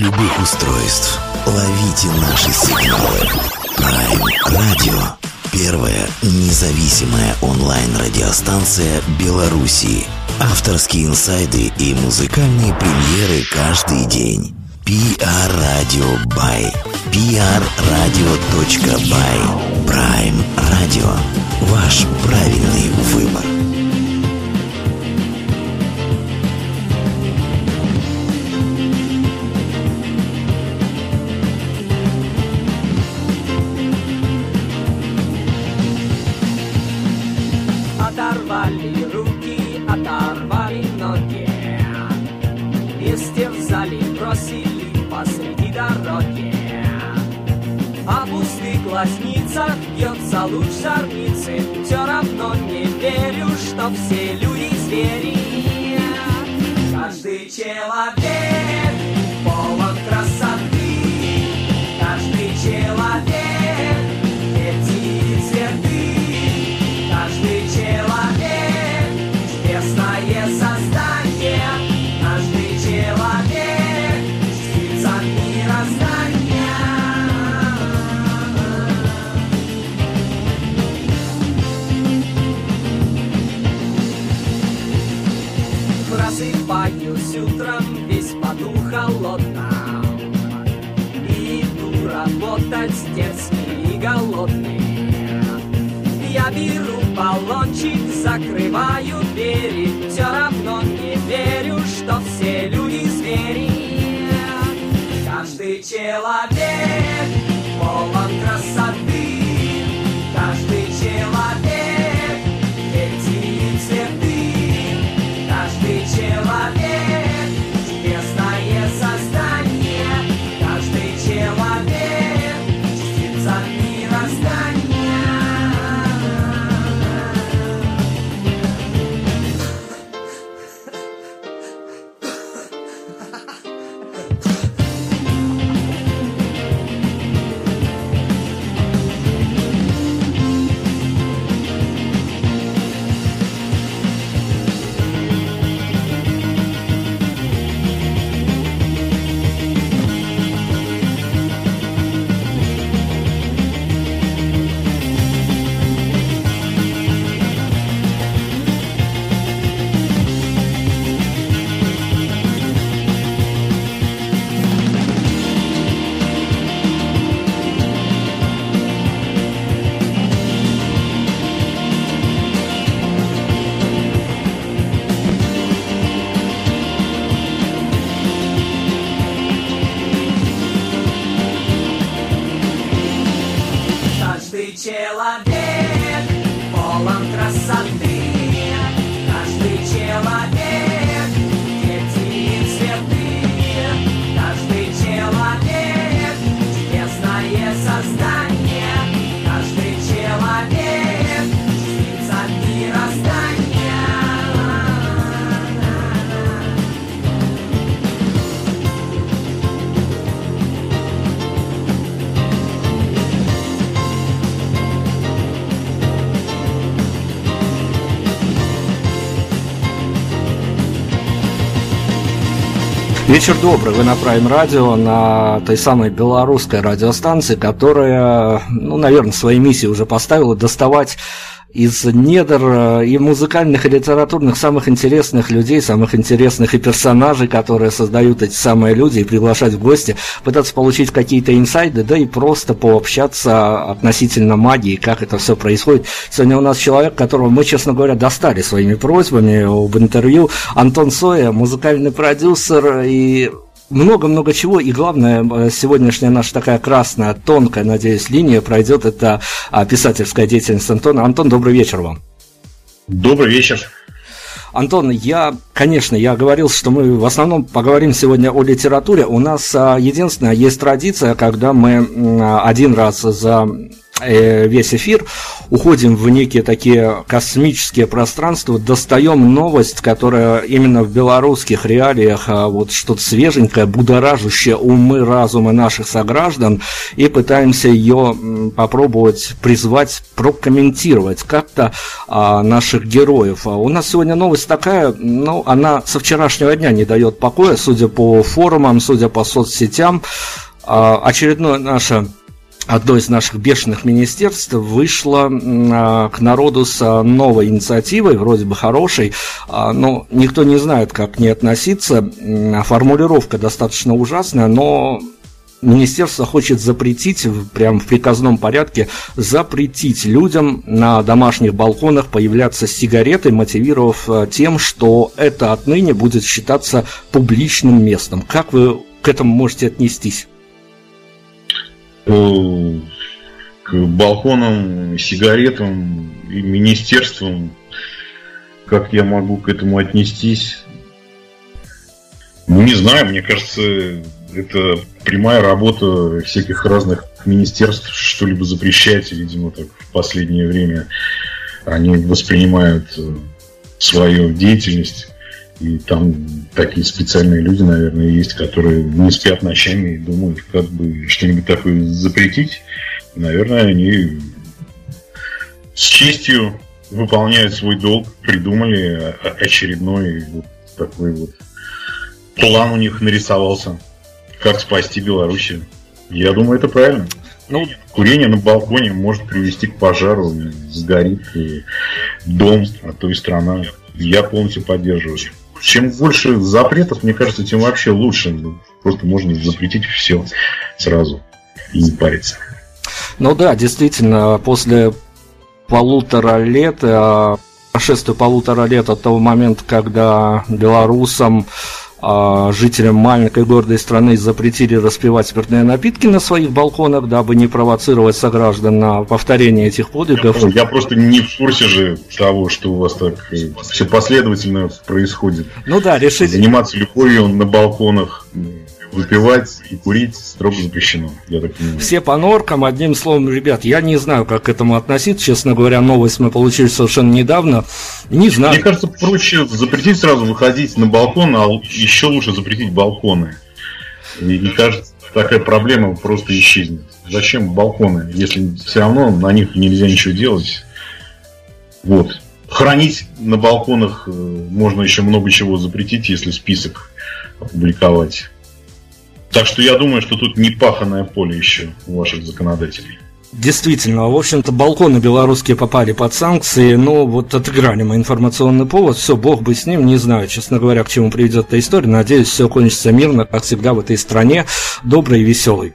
любых устройств. Ловите наши сигналы. Prime Radio. Первая независимая онлайн-радиостанция Белоруссии. Авторские инсайды и музыкальные премьеры каждый день. PR Radio by prradio.by Prime Radio. Ваш правильный выбор. Дерзкий и голодный. Я беру баллончик, закрываю двери. Все равно не верю, что все люди звери. Каждый человек Вечер добрый, вы на Prime Radio, на той самой белорусской радиостанции, которая, ну, наверное, своей миссией уже поставила доставать из недр э, и музыкальных, и литературных самых интересных людей, самых интересных и персонажей, которые создают эти самые люди, и приглашать в гости, пытаться получить какие-то инсайды, да и просто пообщаться относительно магии, как это все происходит. Сегодня у нас человек, которого мы, честно говоря, достали своими просьбами об интервью. Антон Соя, музыкальный продюсер и много-много чего, и главное, э, сегодняшняя наша такая красная, тонкая, надеюсь, линия пройдет, это а, писательская деятельность Антона. Антон, добрый вечер вам. Добрый вечер. Антон, я, конечно, я говорил, что мы в основном поговорим сегодня о литературе. У нас а, единственная есть традиция, когда мы м, один раз за весь эфир, уходим в некие такие космические пространства, достаем новость, которая именно в белорусских реалиях а, вот что-то свеженькое, будоражащее умы, разумы наших сограждан, и пытаемся ее попробовать призвать, прокомментировать как-то а, наших героев. А у нас сегодня новость такая, ну, она со вчерашнего дня не дает покоя, судя по форумам, судя по соцсетям. А, очередное наше одно из наших бешеных министерств вышло к народу с новой инициативой, вроде бы хорошей, а, но никто не знает, как к ней относиться. Формулировка достаточно ужасная, но Министерство хочет запретить, прям в приказном порядке, запретить людям на домашних балконах появляться с сигаретой, мотивировав тем, что это отныне будет считаться публичным местом. Как вы к этому можете отнестись? К балконам, сигаретам и министерствам. Как я могу к этому отнестись? Ну, не знаю, мне кажется, это прямая работа всяких разных министерств что-либо запрещать, видимо, так в последнее время они воспринимают э, свою деятельность и там такие специальные люди, наверное, есть, которые не спят ночами и думают, как бы что-нибудь такое запретить. И, наверное, они с честью выполняют свой долг, придумали очередной вот такой вот план у них нарисовался, как спасти Белоруссию. Я думаю, это правильно. Ну, курение на балконе может привести к пожару, сгорит дом, а то и страна. Я полностью поддерживаю чем больше запретов, мне кажется, тем вообще лучше. Просто можно запретить все сразу и не париться. Ну да, действительно, после полутора лет, прошествия полутора лет от того момента, когда белорусам а жителям маленькой гордой страны запретили распивать спиртные напитки на своих балконах, дабы не провоцировать сограждан на повторение этих подвигов. Я просто не в курсе же того, что у вас так э, все последовательно происходит. Ну да, решили... Заниматься любовью на балконах выпивать и курить строго запрещено, я так понимаю. Все по норкам, одним словом, ребят, я не знаю, как к этому относиться, честно говоря, новость мы получили совершенно недавно, не знаю. Мне кажется, проще запретить сразу выходить на балкон, а еще лучше запретить балконы. И, мне кажется, такая проблема просто исчезнет. Зачем балконы, если все равно на них нельзя ничего делать? Вот. Хранить на балконах э, можно еще много чего запретить, если список опубликовать. Так что я думаю, что тут не паханное поле еще у ваших законодателей. Действительно, в общем-то, балконы белорусские попали под санкции, но вот отыграли мы информационный повод, все, бог бы с ним, не знаю, честно говоря, к чему приведет эта история, надеюсь, все кончится мирно, как всегда в этой стране, доброй и веселой.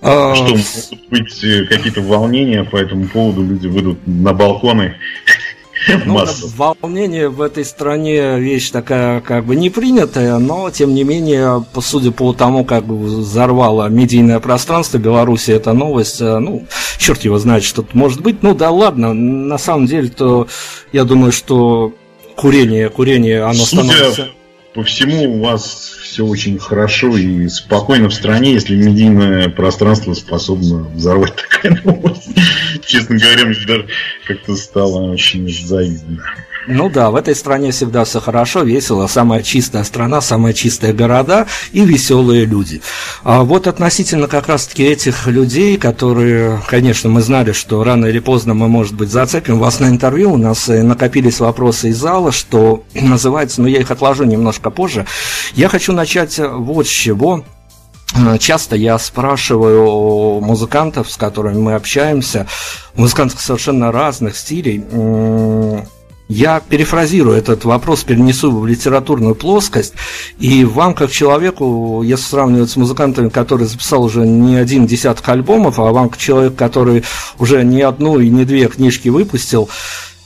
А что, могут быть э, какие-то волнения по этому поводу, люди выйдут на балконы ну, волнение в этой стране вещь такая как бы не принятая, но тем не менее, судя по тому, как взорвало медийное пространство Беларуси эта новость, э, ну, черт его знает, что тут может быть. Ну да ладно, на самом деле, то я думаю, что курение, курение, оно Судя становится... По всему у вас все очень хорошо и спокойно в стране, если медийное пространство способно взорвать такая новость. Честно говоря, мне даже как-то стало очень завидно. Ну да, в этой стране всегда все хорошо, весело, самая чистая страна, самые чистые города и веселые люди. А вот относительно как раз-таки этих людей, которые, конечно, мы знали, что рано или поздно мы, может быть, зацепим вас на интервью, у нас накопились вопросы из зала, что называется, но я их отложу немножко позже. Я хочу начать вот с чего. Часто я спрашиваю музыкантов, с которыми мы общаемся, музыкантов совершенно разных стилей, я перефразирую этот вопрос, перенесу в литературную плоскость, и вам, как человеку, если сравнивать с музыкантами, который записал уже не один десяток альбомов, а вам, как человек, который уже не одну и не две книжки выпустил,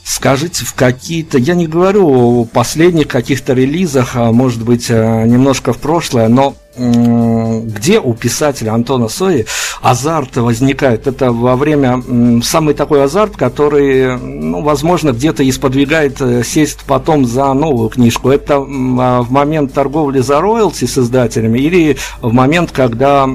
скажите в какие-то, я не говорю о последних каких-то релизах, а может быть, э, немножко в прошлое, но где у писателя Антона Сои азарт возникает? Это во время самый такой азарт, который, ну, возможно, где-то и э, сесть потом за новую книжку. Это а, в момент торговли за роялти с издателями или в момент, когда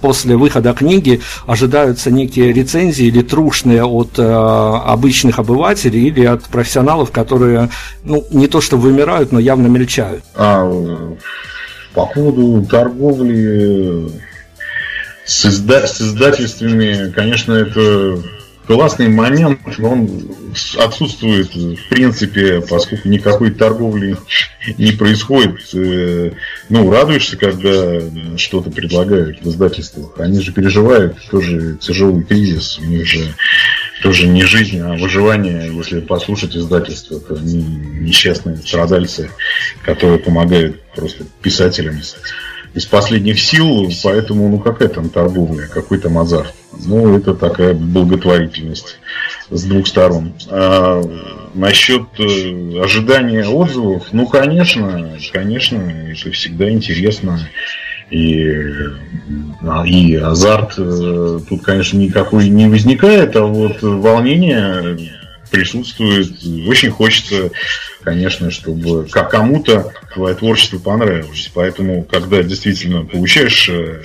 после выхода книги ожидаются некие рецензии или трушные от э, обычных обывателей или от профессионалов, которые, ну, не то что вымирают, но явно мельчают? А, по поводу торговли с, изда- с издательствами, конечно, это классный момент, но он отсутствует в принципе, поскольку никакой торговли не происходит. Э, ну, радуешься, когда что-то предлагают в издательствах. Они же переживают тоже тяжелый кризис. У них же тоже не жизнь, а выживание. Если послушать издательство, то они несчастные страдальцы, которые помогают просто писателям из последних сил, поэтому, ну, какая там торговля, какой там азарт. Ну, это такая благотворительность с двух сторон. А насчет э, ожидания отзывов, ну, конечно, конечно, это всегда интересно. И, а, и азарт э, тут, конечно, никакой не возникает, а вот волнение присутствует. Очень хочется, конечно, чтобы как кому-то твое творчество понравилось. Поэтому, когда действительно получаешь э,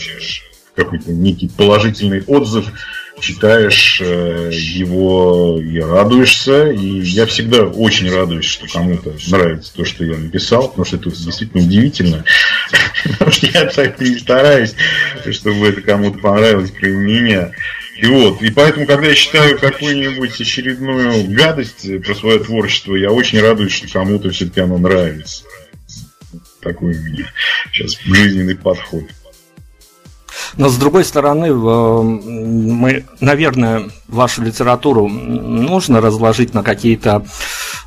какой-то некий положительный отзыв, читаешь э, его и радуешься. И я всегда очень радуюсь, что кому-то нравится то, что я написал, потому что это действительно удивительно. Потому что я так и стараюсь, чтобы это кому-то понравилось, кроме меня. И вот, и поэтому, когда я читаю какую-нибудь очередную гадость про свое творчество, я очень радуюсь, что кому-то все-таки оно нравится. Такой у меня сейчас жизненный подход. Но с другой стороны, мы, наверное, вашу литературу нужно разложить на какие-то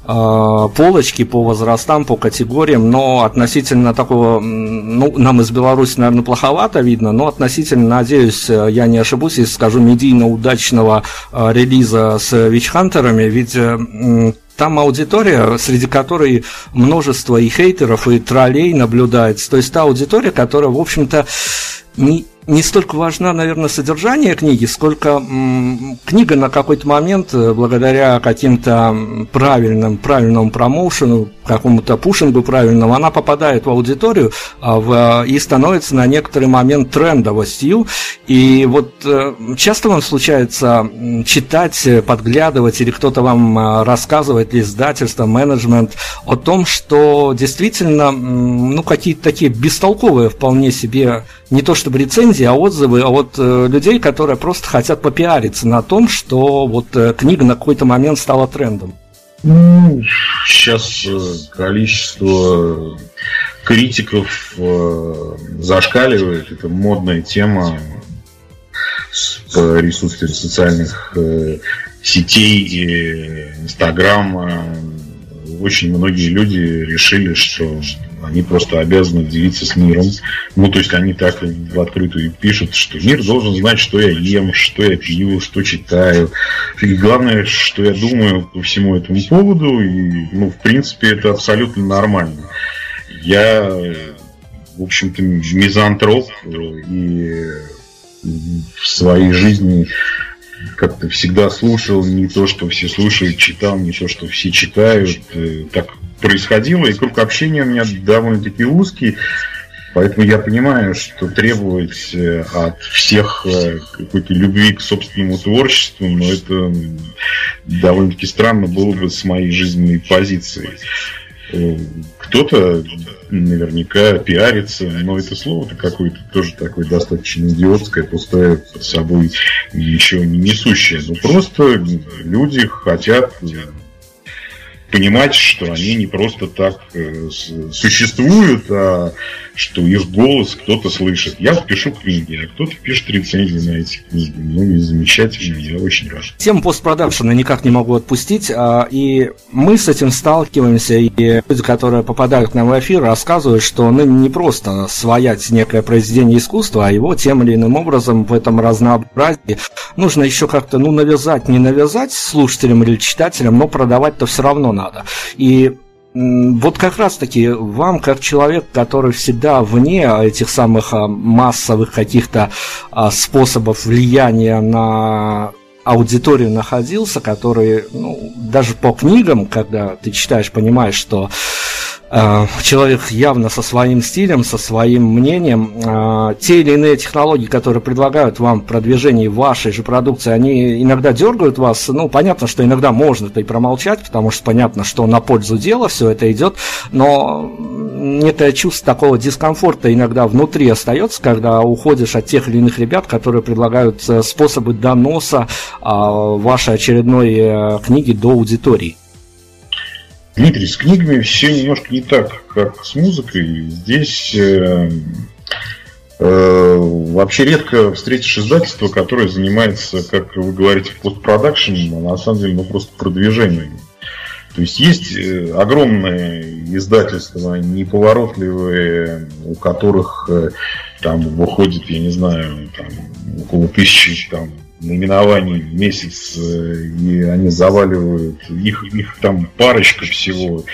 э, полочки по возрастам, по категориям, но относительно такого, ну, нам из Беларуси, наверное, плоховато видно, но относительно, надеюсь, я не ошибусь, если скажу медийно удачного э, релиза с Вичхантерами, ведь э, там аудитория, среди которой множество и хейтеров, и троллей наблюдается. То есть та аудитория, которая, в общем-то, не, не столько важна, наверное, содержание книги, сколько книга на какой-то момент, э, благодаря каким-то правильным, правильному промоушену, какому-то пушингу правильному, она попадает в аудиторию а, в, и становится на некоторый момент трендовостью. И вот э, часто вам случается читать, подглядывать, или кто-то вам э, рассказывает, или издательство, менеджмент, о том, что действительно, ну, какие-то такие бестолковые вполне себе, не то чтобы рецензии, а отзывы от э, людей, которые просто хотят попиариться на том, что вот книга на какой-то момент стала трендом. Ну, сейчас э, количество критиков э, зашкаливает. Это модная тема с присутствием социальных э, сетей и Инстаграма. Очень многие люди решили, что они просто обязаны делиться с миром. Ну, то есть они так в открытую пишут, что мир должен знать, что я ем, что я пью, что читаю. И главное, что я думаю по всему этому поводу. И, ну, в принципе, это абсолютно нормально. Я, в общем-то, мизантроп и в своей жизни как-то всегда слушал не то, что все слушают, читал не то, что все читают. Э, так происходило, и круг общения у меня довольно-таки узкий. Поэтому я понимаю, что требовать э, от всех э, какой-то любви к собственному творчеству, но это довольно-таки странно было бы с моей жизненной позиции. Кто-то наверняка пиарится, но это слово-то какое-то тоже такое достаточно идиотское, пустое под собой ничего не несущее. Ну просто люди хотят понимать, что они не просто так э, существуют, а что их голос кто-то слышит. Я пишу книги, а кто-то пишет рецензии на эти книги. Ну и замечательно, я очень рад. Тему постпродакшена никак не могу отпустить, а, и мы с этим сталкиваемся, и люди, которые попадают к нам в эфир, рассказывают, что ну, не просто своять некое произведение искусства, а его тем или иным образом в этом разнообразии нужно еще как-то, ну, навязать, не навязать слушателям или читателям, но продавать-то все равно надо. И Вот как раз-таки вам, как человек, который всегда вне этих самых а, массовых каких-то а, способов влияния на аудиторию находился, который ну, даже по книгам, когда ты читаешь, понимаешь, что человек явно со своим стилем, со своим мнением. Э, те или иные технологии, которые предлагают вам продвижение вашей же продукции, они иногда дергают вас. Ну, понятно, что иногда можно это и промолчать, потому что понятно, что на пользу дела все это идет, но некое чувство такого дискомфорта иногда внутри остается, когда уходишь от тех или иных ребят, которые предлагают э, способы доноса вашей очередной книги до аудитории. Дмитрий, с книгами все немножко не так, как с музыкой. Здесь э, э, вообще редко встретишь издательство, которое занимается, как вы говорите, постпродакшеном, а на самом деле ну, просто продвижением. То есть есть э, огромные издательства, неповоротливые, у которых э, там выходит, я не знаю, там, около тысячи там, наименований в месяц, э, и они заваливают, их, их там парочка всего,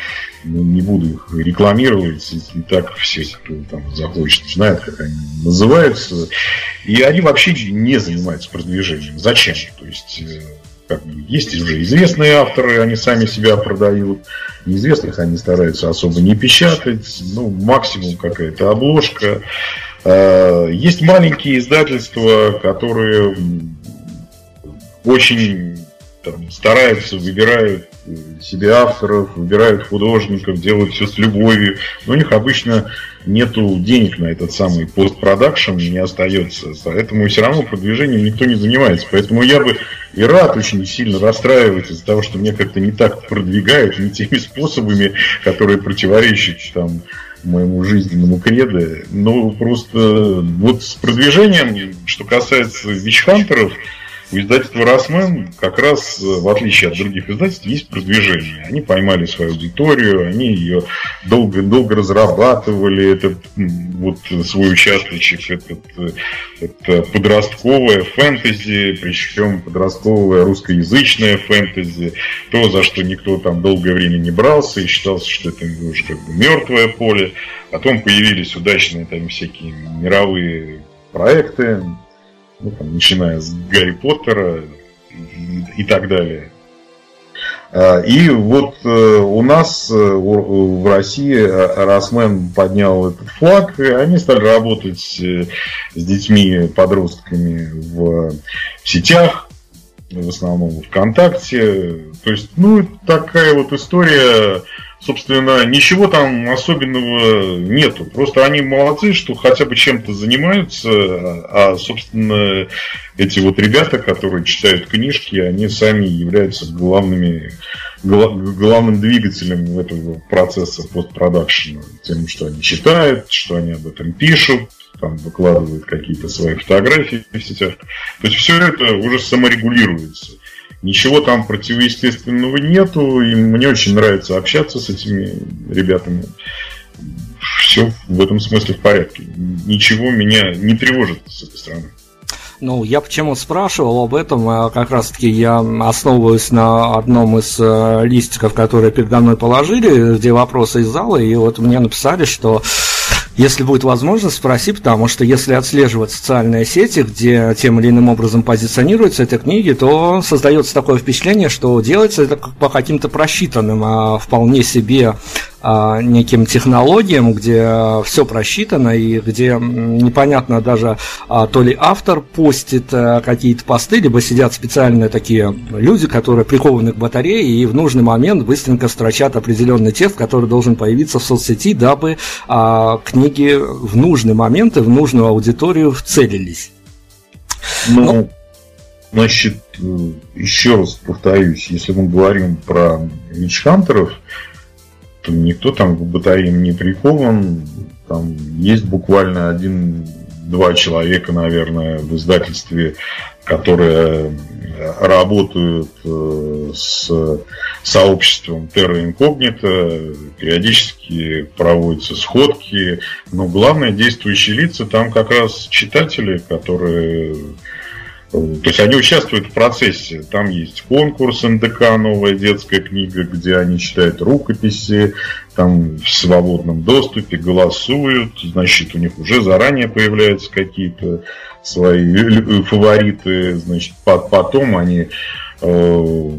ну, не буду их рекламировать, и так все, кто там захочет, знают, как они называются, и они вообще не занимаются продвижением. Зачем? То есть, э, как бы, есть уже известные авторы, они сами себя продают, неизвестных они стараются особо не печатать, ну, максимум какая-то обложка. Э, есть маленькие издательства, которые очень там, стараются, выбирают себе авторов, выбирают художников, делают все с любовью. Но у них обычно нету денег на этот самый постпродакшн, не остается. Поэтому все равно продвижением никто не занимается. Поэтому я бы и рад очень сильно расстраивать из-за того, что мне как-то не так продвигают, не теми способами, которые противоречат там моему жизненному кредо. Но просто вот с продвижением, что касается вичхантеров, у издательства «Росмен» как раз, э, в отличие от других издательств, есть продвижение. Они поймали свою аудиторию, они ее долго-долго разрабатывали, этот вот свой участочек, этот, э, это подростковое фэнтези, причем подростковое русскоязычное фэнтези, то, за что никто там долгое время не брался и считался, что это уже как бы мертвое поле. Потом появились удачные там всякие мировые проекты, ну, там, начиная с Гарри Поттера и, и так далее. А, и вот э, у нас э, в России э, Росмен поднял этот флаг, и они стали работать с детьми, подростками в сетях, в основном ВКонтакте. То есть, ну, такая вот история собственно, ничего там особенного нету. Просто они молодцы, что хотя бы чем-то занимаются, а, собственно, эти вот ребята, которые читают книжки, они сами являются главными, главным двигателем этого процесса постпродакшена. Тем, что они читают, что они об этом пишут, там выкладывают какие-то свои фотографии в сетях. То есть все это уже саморегулируется. Ничего там противоестественного нету, и мне очень нравится общаться с этими ребятами. Все в этом смысле в порядке. Ничего меня не тревожит с этой стороны. Ну, я почему спрашивал об этом, а как раз-таки я основываюсь на одном из э, листиков, которые передо мной положили, где вопросы из зала, и вот мне написали, что если будет возможность, спроси, потому что если отслеживать социальные сети, где тем или иным образом позиционируются эти книги, то создается такое впечатление, что делается это по каким-то просчитанным, а вполне себе неким технологиям, где все просчитано и где непонятно даже а, то ли автор постит а, какие-то посты, либо сидят специальные такие люди, которые прикованы к батарее и в нужный момент быстренько строчат определенный текст, который должен появиться в соцсети, дабы а, книги в нужный момент и в нужную аудиторию вцелились. Ну, ну значит, еще раз повторюсь, если мы говорим про вичхантеров, никто там к батареям не прикован. Там есть буквально один-два человека, наверное, в издательстве, которые работают э, с сообществом Terra Incognita, периодически проводятся сходки, но главные действующие лица там как раз читатели, которые То есть они участвуют в процессе. Там есть конкурс НДК, новая детская книга, где они читают рукописи, там в свободном доступе голосуют, значит, у них уже заранее появляются какие-то свои фавориты, значит, потом они э,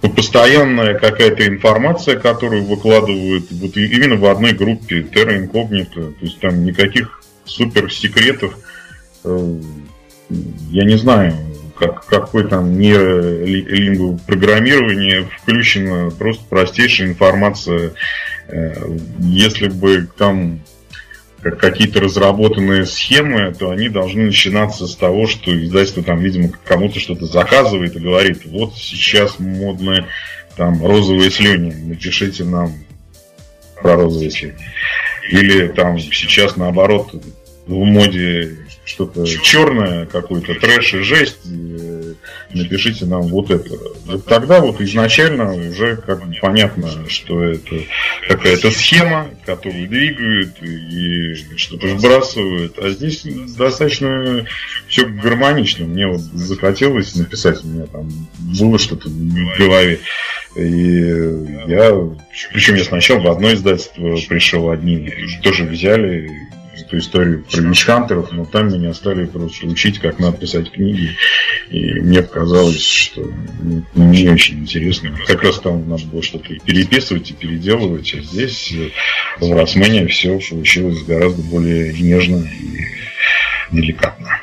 постоянная какая-то информация, которую выкладывают вот именно в одной группе Terra Incognita, то есть там никаких супер секретов э, я не знаю, как, какой там нейролинговое программирование включено, просто простейшая информация. Э, если бы там какие-то разработанные схемы, то они должны начинаться с того, что издательство там, видимо, кому-то что-то заказывает и говорит, вот сейчас модные там розовые слюни, напишите нам про розовые слюни. Или там сейчас наоборот в моде что-то черное, какой-то трэш и жесть, и напишите нам вот это. Вот тогда вот изначально уже как бы понятно, что это какая-то схема, которую двигают и что-то сбрасывают. А здесь достаточно все гармонично. Мне вот захотелось написать, у меня там было что-то в голове. И я, причем я сначала в одно издательство пришел одни, тоже взяли эту историю про вичхантеров, но там меня стали просто учить, как надо писать книги. И мне показалось, что не очень интересно. Как раз там надо было что-то переписывать и переделывать, а здесь э, в Росмене все получилось гораздо более нежно и деликатно.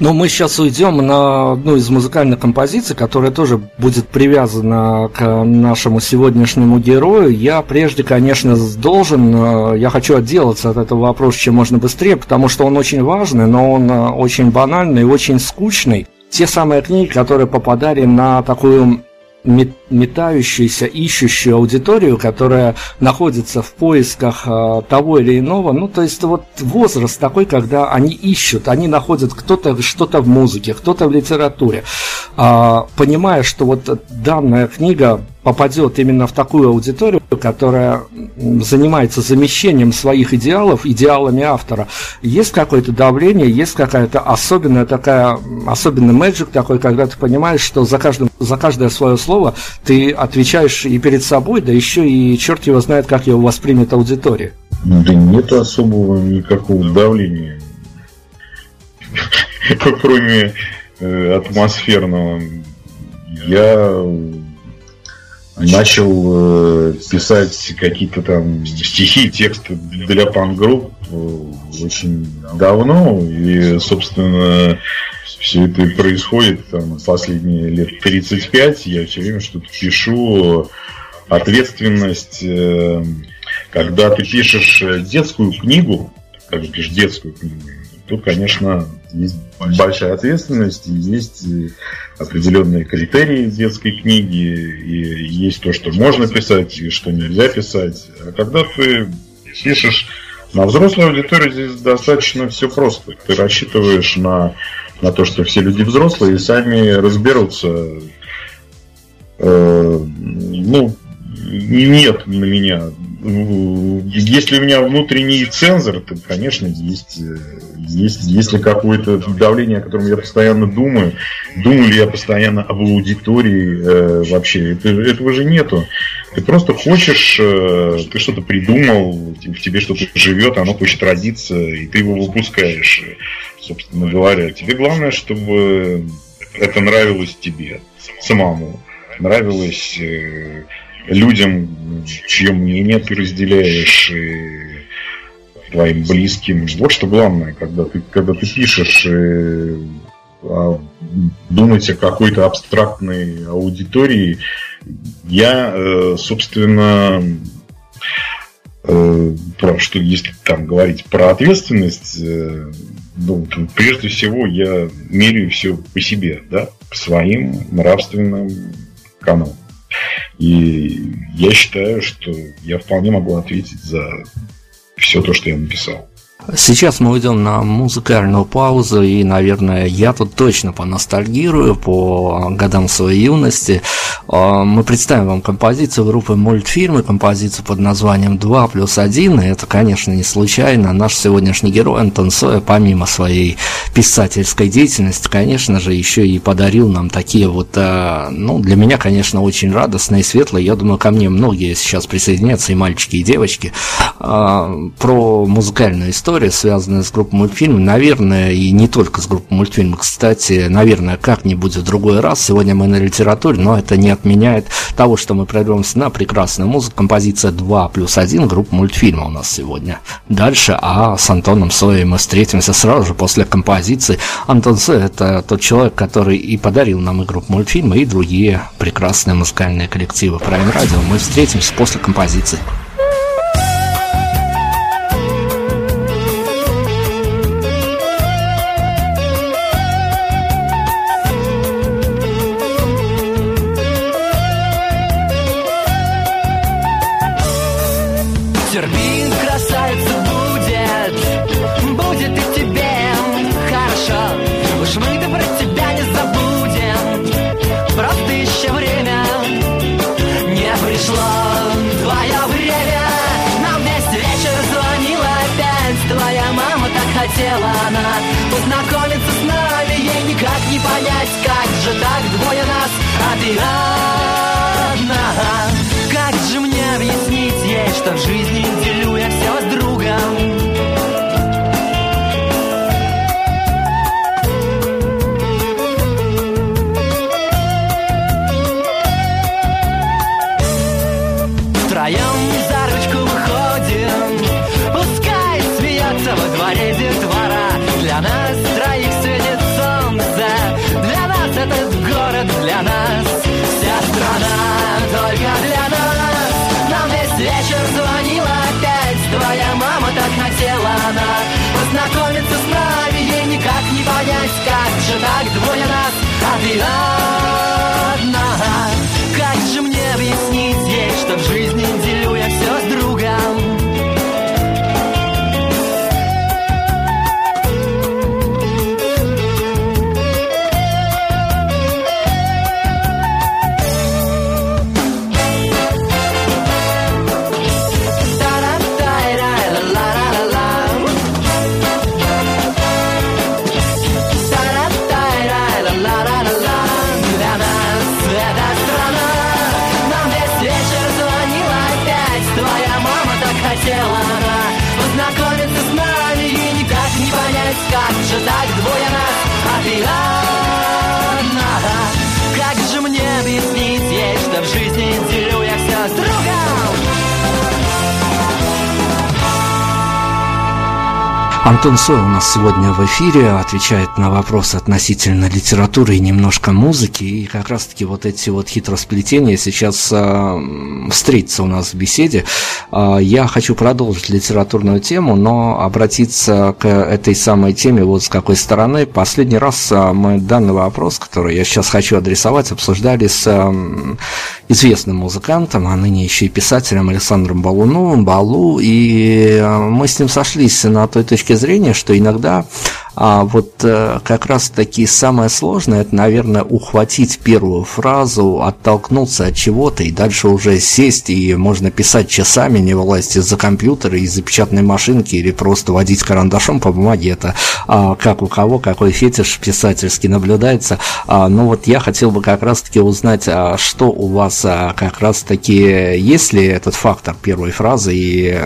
Но мы сейчас уйдем на одну из музыкальных композиций, которая тоже будет привязана к нашему сегодняшнему герою. Я прежде, конечно, должен, э, я хочу отделаться от этого вопроса чем можно быстрее, потому что он очень важный, но он э, очень банальный, очень скучный. Те самые книги, которые попадали на такую метающуюся, ищущую аудиторию, которая находится в поисках э, того или иного. Ну, то есть вот возраст такой, когда они ищут, они находят кто-то что-то в музыке, кто-то в литературе, э, понимая, что вот данная книга попадет именно в такую аудиторию, которая занимается замещением своих идеалов идеалами автора. Есть какое-то давление, есть какая-то особенная такая, особенный мэджик такой, когда ты понимаешь, что за, каждым, за каждое свое слово ты отвечаешь и перед собой, да еще и черт его знает, как его воспримет аудитория. Да нет особого никакого давления. Кроме э, атмосферного. Я начал э, писать какие-то там стихи, тексты для пан-групп э, очень давно. И, собственно, все это происходит там последние лет 35. Я все время что-то пишу. Ответственность, э, когда ты пишешь детскую книгу, как пишешь детскую книгу, тут, конечно, есть большая ответственность, есть определенные критерии детской книги, и есть то, что можно писать, и что нельзя писать. А когда ты пишешь на взрослую аудиторию, здесь достаточно все просто. Ты рассчитываешь на, на то, что все люди взрослые и сами разберутся. Э, ну, нет на меня если у меня внутренний цензор, то, конечно, есть, есть, есть ли какое-то давление, о котором я постоянно думаю. Думаю ли я постоянно об аудитории э, вообще? Это, этого же нету. Ты просто хочешь, э, ты что-то придумал, в тебе что-то живет, оно хочет родиться, и ты его выпускаешь, собственно говоря. Тебе главное, чтобы это нравилось тебе самому. Нравилось... Э, людям, чье мнение ты разделяешь, и твоим близким. Вот что главное, когда ты, когда ты пишешь, и, а, думать о какой-то абстрактной аудитории, я, э, собственно, э, про, что если там говорить про ответственность, э, ну, прежде всего я меряю все по себе, да, по своим нравственным каналам. И я считаю, что я вполне могу ответить за все то, что я написал. Сейчас мы уйдем на музыкальную паузу, и, наверное, я тут точно поностальгирую по годам своей юности. А, мы представим вам композицию группы мультфильмы, композицию под названием «2 плюс 1», и это, конечно, не случайно. Наш сегодняшний герой Антон Соя, помимо своей писательской деятельности, конечно же, еще и подарил нам такие вот, а, ну, для меня, конечно, очень радостные, светлые. Я думаю, ко мне многие сейчас присоединятся, и мальчики, и девочки, а, про музыкальную историю история, связанная с группой мультфильмов, наверное, и не только с группой мультфильмов, кстати, наверное, как-нибудь в другой раз. Сегодня мы на литературе, но это не отменяет того, что мы прервемся на прекрасную музыку. Композиция 2 плюс 1, группа мультфильма у нас сегодня. Дальше, а с Антоном Соей мы встретимся сразу же после композиции. Антон Сой – это тот человек, который и подарил нам и группу мультфильма, и другие прекрасные музыкальные коллективы Prime Radio. Мы встретимся после композиции. Понять Как же так двое нас, а Антон Сой у нас сегодня в эфире отвечает на вопросы относительно литературы и немножко музыки. И как раз-таки вот эти вот хитросплетения сейчас э, встретятся у нас в беседе. Э, я хочу продолжить литературную тему, но обратиться к этой самой теме вот с какой стороны. Последний раз э, мы данный вопрос, который я сейчас хочу адресовать, обсуждали с э, известным музыкантом, а ныне еще и писателем Александром Балуновым, Балу, и мы с ним сошлись на той точке зрения, что иногда а вот э, как раз таки самое сложное, это, наверное, ухватить первую фразу, оттолкнуться от чего-то и дальше уже сесть, и можно писать часами, не вылазить из-за компьютера, из-за печатной машинки или просто водить карандашом по бумаге. Это а, как у кого, какой фетиш писательский наблюдается. А, но вот я хотел бы как раз-таки узнать, а, что у вас а, как раз-таки, есть ли этот фактор первой фразы и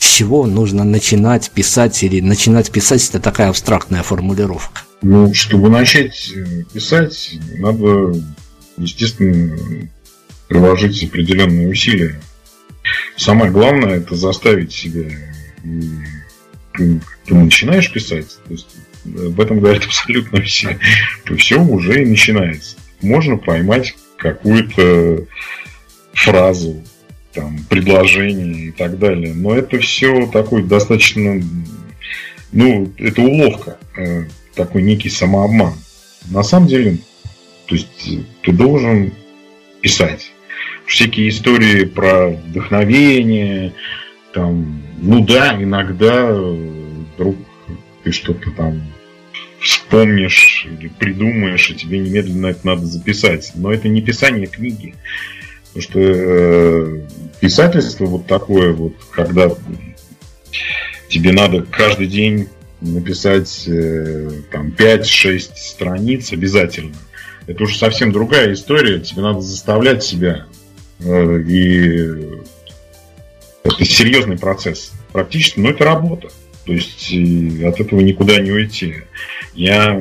с чего нужно начинать писать или начинать писать это такая абстрактная формулировка? Ну, чтобы начать э, писать, надо, естественно, приложить определенные усилия. Самое главное это заставить себя. И ты, ты начинаешь писать, то есть об этом говорят абсолютно все, то все уже и начинается. Можно поймать какую-то фразу, там, предложение и так далее. Но это все такой достаточно, ну, это уловка, э, такой некий самообман. На самом деле, то есть ты должен писать. Всякие истории про вдохновение, там, ну да, иногда вдруг ты что-то там вспомнишь или придумаешь, и тебе немедленно это надо записать. Но это не писание книги. Потому что э, писательство вот такое вот, когда тебе надо каждый день написать э, там 5-6 страниц обязательно. Это уже совсем другая история. Тебе надо заставлять себя. Э, и это серьезный процесс. Практически, но это работа. То есть от этого никуда не уйти. Я,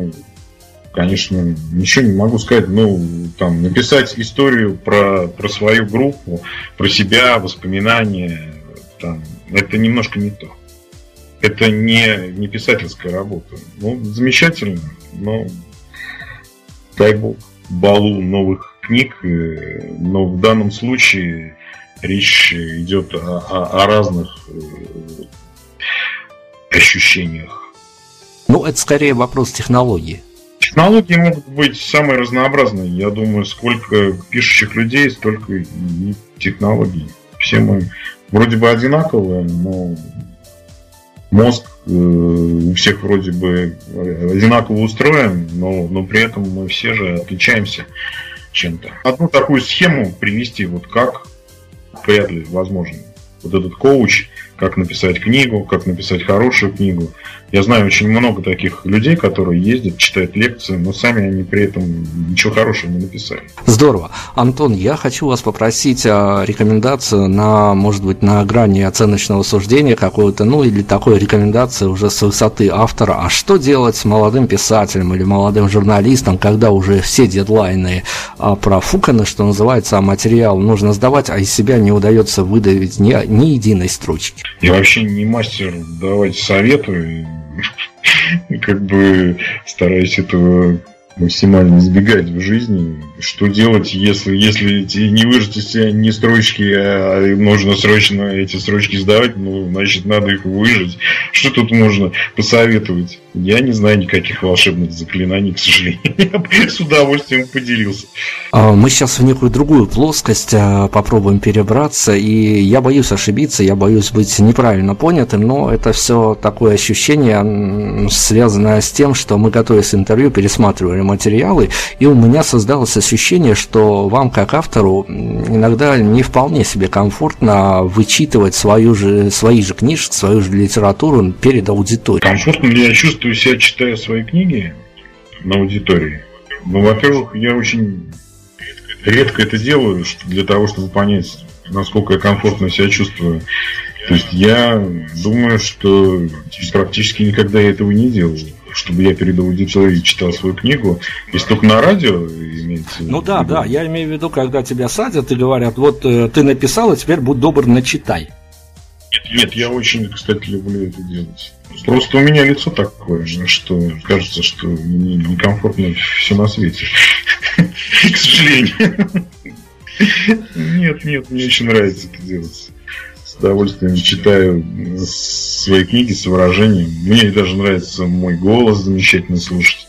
конечно, ничего не могу сказать. Ну, там, написать историю про, про свою группу, про себя, воспоминания, там, это немножко не то. Это не, не писательская работа. Ну, замечательно, но дай бог, балу новых книг, э, но в данном случае речь идет о, о, о разных э, ощущениях. Ну, это скорее вопрос технологии. Технологии могут быть самые разнообразные. Я думаю, сколько пишущих людей, столько и технологий. Все мы вроде бы одинаковые, но мозг э, у всех вроде бы одинаково устроен, но, но при этом мы все же отличаемся чем-то. Одну такую схему привести, вот как вряд ли возможно. Вот этот коуч, как написать книгу, как написать хорошую книгу. Я знаю очень много таких людей, которые ездят, читают лекции, но сами они при этом ничего хорошего не написали. Здорово. Антон, я хочу вас попросить о рекомендацию на, может быть, на грани оценочного суждения какую-то, ну или такой рекомендации уже с высоты автора. А что делать с молодым писателем или молодым журналистом, когда уже все дедлайны а, профуканы, что называется, а материал нужно сдавать, а из себя не удается выдавить ни, ни единой строчки? Я вообще не мастер давать советы. Как бы стараюсь этого максимально избегать в жизни. Что делать, если, если не выжить из себя ни строчки, а нужно срочно эти строчки сдавать, ну, значит, надо их выжить. Что тут можно посоветовать? Я не знаю никаких волшебных заклинаний, к сожалению. Я с удовольствием поделился. А, мы сейчас в некую другую плоскость а, попробуем перебраться, и я боюсь ошибиться, я боюсь быть неправильно понятым, но это все такое ощущение, связанное с тем, что мы, готовясь к интервью, пересматривали материалы, и у меня создалось ощущение, что вам, как автору, иногда не вполне себе комфортно вычитывать свою же, свои же книжки, свою же литературу перед аудиторией. Комфортно ли я чувствую себя, читая свои книги на аудитории. Ну, во-первых, я очень редко это делаю для того, чтобы понять, насколько я комфортно себя чувствую. То есть я думаю, что практически никогда я этого не делал чтобы я перед аудиторией читал свою книгу, если только на радио имеется. Ну да, да, я имею в виду, когда тебя садят и говорят, вот э, ты написал, а теперь будь добр, начитай. Нет, нет, я очень, кстати, люблю это делать. Просто у меня лицо такое, что кажется, что мне некомфортно все на свете. К сожалению. Нет, нет, мне очень нравится это делать. Удовольствием читаю свои книги с выражением. Мне даже нравится мой голос замечательно слушать.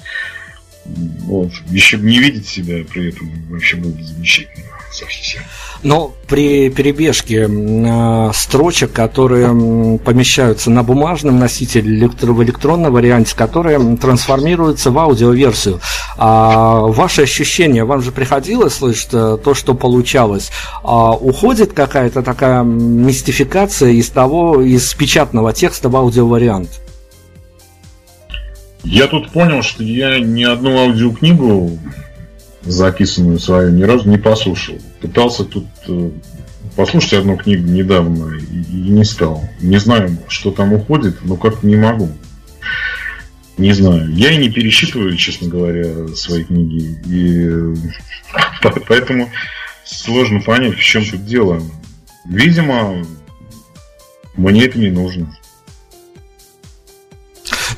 Вот. Еще бы не видеть себя при этом вообще было бы замечательно совсем. Но при перебежке э, строчек, которые помещаются на бумажном носителе в электронном варианте, которые трансформируются в аудиоверсию, а ваше ощущение, вам же приходилось слышать э, то, что получалось, а уходит какая-то такая мистификация из того, из печатного текста в аудиовариант? Я тут понял, что я ни одну аудиокнигу записанную свою, ни разу не послушал. Пытался тут э, послушать одну книгу недавно и, и не стал. Не знаю, что там уходит, но как-то не могу. Не знаю. Я и не пересчитываю, честно говоря, свои книги. И поэтому сложно понять, в чем тут дело. Видимо, мне это не нужно.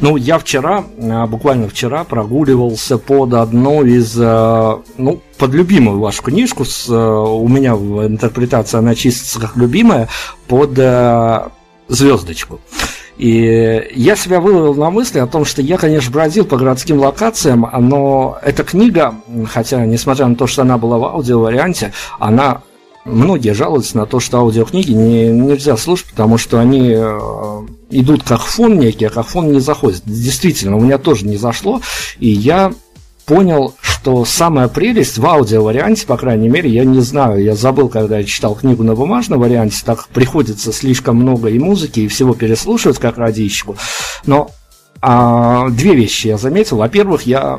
Ну, я вчера, а, буквально вчера, прогуливался под одну из, а, ну, под любимую вашу книжку. С, а, у меня в интерпретации она чистится как любимая, под звездочку. И я себя выловил на мысли о том, что я, конечно, бродил по городским локациям, но эта книга, хотя, несмотря на то, что она была в аудиоварианте, она многие жалуются на то, что аудиокниги не, нельзя слушать, потому что они э, идут как фон некий, а как фон не заходит. Действительно, у меня тоже не зашло, и я понял, что самая прелесть в аудио-варианте, по крайней мере, я не знаю, я забыл, когда я читал книгу на бумажном варианте, так приходится слишком много и музыки, и всего переслушивать, как радищику, но а, две вещи я заметил. Во-первых, я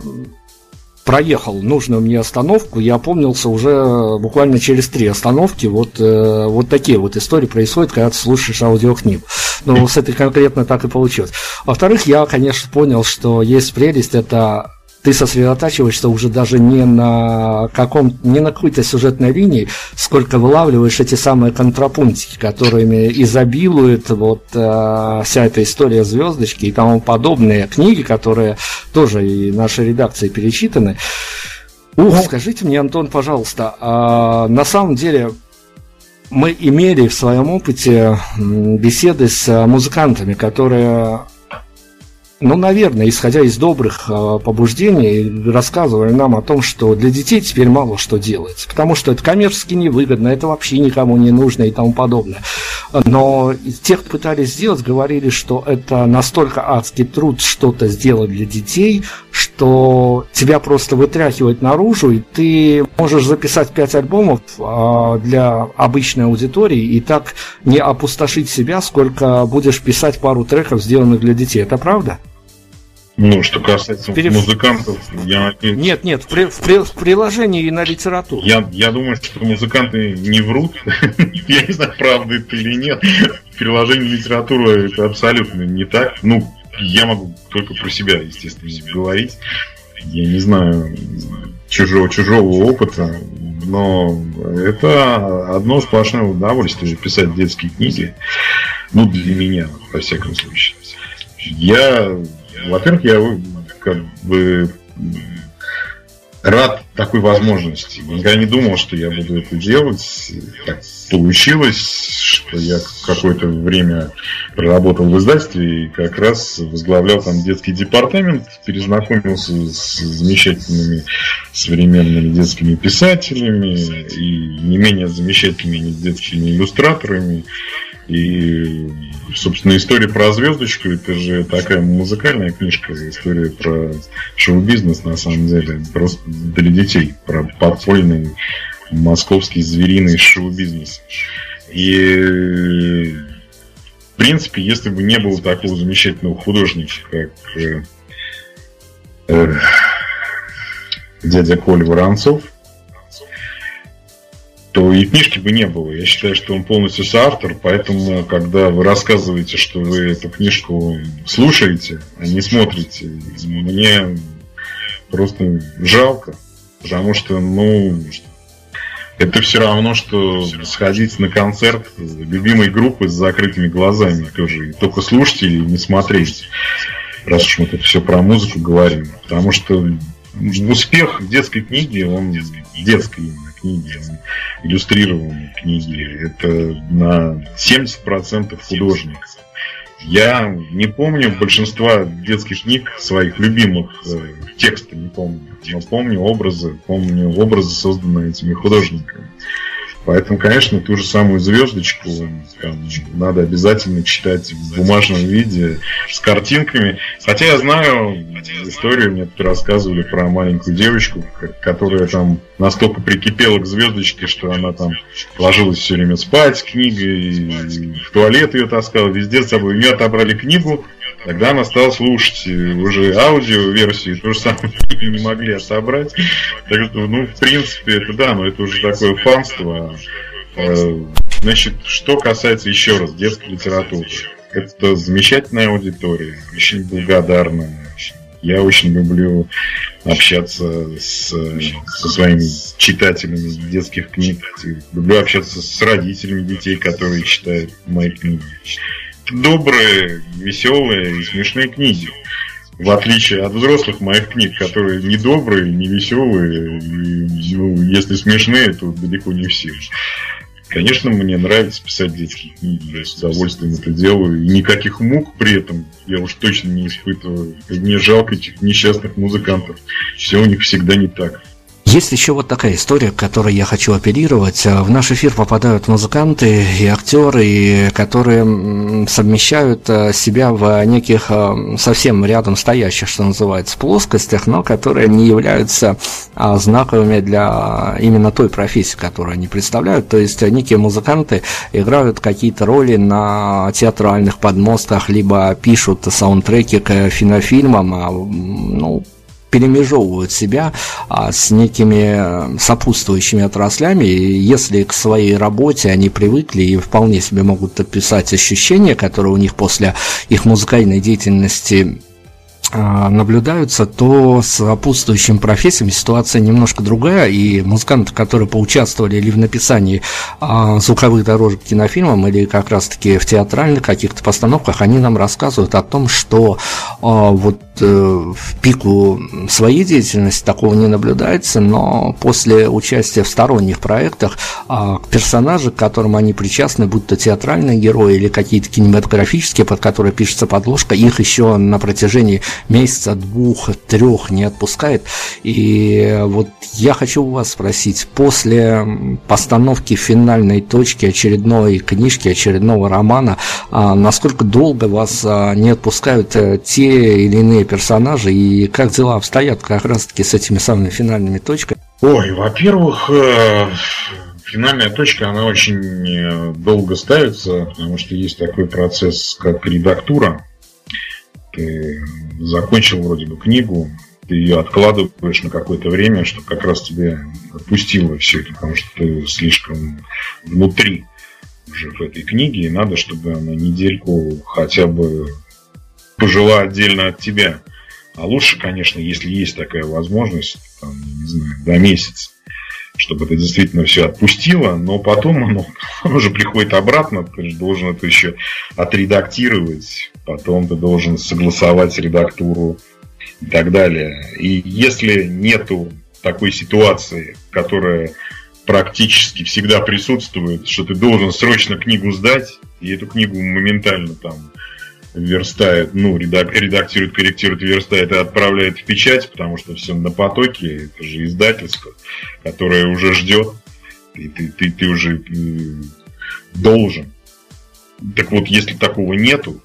проехал нужную мне остановку, я опомнился уже буквально через три остановки. Вот, э, вот такие вот истории происходят, когда ты слушаешь аудиокнигу. Ну, с этой конкретно так и получилось. Во-вторых, я, конечно, понял, что есть прелесть, это ты сосредотачиваешься уже даже не на каком, не на какой-то сюжетной линии, сколько вылавливаешь эти самые контрапунктики, которыми изобилует вот э, вся эта история звездочки и тому подобные книги, которые тоже и нашей редакции перечитаны. Ух, скажите мне, Антон, пожалуйста, а на самом деле мы имели в своем опыте беседы с музыкантами, которые ну, наверное, исходя из добрых э, побуждений, рассказывали нам о том, что для детей теперь мало что делать, потому что это коммерчески невыгодно, это вообще никому не нужно и тому подобное. Но те, кто пытались сделать, говорили, что это настолько адский труд что-то сделать для детей, что тебя просто вытряхивает наружу, и ты можешь записать пять альбомов э, для обычной аудитории и так не опустошить себя, сколько будешь писать пару треков, сделанных для детей. Это правда? Ну, что касается Перев... музыкантов, я... Нет, нет, в, при, в, при, в приложении и на литературу. Я, я думаю, что музыканты не врут. я не знаю, правда это или нет. В приложении литературы это абсолютно не так. Ну, я могу только про себя, естественно, говорить. Я не знаю чужого, чужого опыта, но это одно сплошное удовольствие писать детские книги. Ну, для меня, во всяком случае. Я во-первых, я как бы рад такой возможности. Никогда не думал, что я буду это делать. Так получилось, что я какое-то время проработал в издательстве и как раз возглавлял там детский департамент, перезнакомился с замечательными современными детскими писателями и не менее замечательными детскими иллюстраторами. И, собственно, история про звездочку это же такая музыкальная книжка, история про шоу-бизнес, на самом деле, просто для детей, про подпольный московский звериный шоу-бизнес. И в принципе, если бы не было такого замечательного художника, как э, э, дядя Коля Воронцов, то и книжки бы не было. Я считаю, что он полностью соавтор, поэтому, когда вы рассказываете, что вы эту книжку слушаете, а не смотрите, мне просто жалко, потому что, ну, это все равно, что сходить на концерт любимой группы с закрытыми глазами тоже. И только слушать или не смотреть. Раз уж мы тут все про музыку говорим. Потому что успех детской книги, он именно книги, иллюстрированные книги, это на 70% художник. Я не помню большинства детских книг своих любимых, э, текста не помню, но помню образы, помню образы, созданные этими художниками. Поэтому, конечно, ту же самую звездочку там, надо обязательно читать в бумажном виде с картинками. Хотя я знаю историю, мне тут рассказывали про маленькую девочку, которая там настолько прикипела к звездочке, что она там ложилась все время спать с книгой, в туалет ее таскала, везде с собой. У нее отобрали книгу, Тогда она стала слушать уже аудио-версию, то же самое не могли отобрать. Так что, ну, в принципе, это да, но это уже такое фанство. Э, значит, что касается еще раз детской литературы. Это замечательная аудитория, очень благодарна. Я очень люблю общаться с, со своими читателями детских книг. Люблю общаться с родителями детей, которые читают мои книги добрые, веселые смешные книги. В отличие от взрослых моих книг, которые не добрые, не веселые, и, ну, если смешные, то далеко не все. Конечно, мне нравится писать детские книги, я с удовольствием это делаю, и никаких мук при этом я уж точно не испытываю. И мне жалко этих несчастных музыкантов. Все у них всегда не так. Есть еще вот такая история, к которой я хочу оперировать. В наш эфир попадают музыканты и актеры, которые совмещают э, себя в неких э, совсем рядом стоящих, что называется, плоскостях, но которые не являются а, знаковыми для именно той профессии, которую они представляют. То есть некие музыканты играют какие-то роли на театральных подмостках, либо пишут саундтреки к кинофильмам, а, ну, перемежевывают себя а, с некими сопутствующими отраслями, и если к своей работе они привыкли и вполне себе могут описать ощущения, которые у них после их музыкальной деятельности наблюдаются, то с сопутствующими профессиями ситуация немножко другая, и музыканты, которые поучаствовали или в написании а, звуковых дорожек кинофильмам, или как раз-таки в театральных каких-то постановках, они нам рассказывают о том, что а, вот э, в пику своей деятельности такого не наблюдается, но после участия в сторонних проектах персонажи, к которым они причастны, будь то театральные герои или какие-то кинематографические, под которые пишется подложка, их еще на протяжении месяца, двух, трех не отпускает. И вот я хочу у вас спросить, после постановки финальной точки очередной книжки, очередного романа, а, насколько долго вас а, не отпускают э, те или иные персонажи, и как дела обстоят как раз-таки с этими самыми финальными точками? Ой, во-первых, э, финальная точка, она очень э, долго ставится, потому что есть такой процесс, как редактура. Ты закончил вроде бы книгу, ты ее откладываешь на какое-то время, чтобы как раз тебе отпустило все это, потому что ты слишком внутри уже в этой книге, и надо, чтобы она недельку хотя бы пожила отдельно от тебя. А лучше, конечно, если есть такая возможность, там, не знаю, до месяца, чтобы это действительно все отпустило, но потом оно, оно уже приходит обратно, ты же должен это еще отредактировать, потом ты должен согласовать редактуру и так далее. И если нету такой ситуации, которая практически всегда присутствует, что ты должен срочно книгу сдать, и эту книгу моментально там верстает, ну, редак, редактирует, корректирует, верстает и отправляет в печать, потому что все на потоке, это же издательство, которое уже ждет, и ты, ты, ты уже должен. Так вот, если такого нету,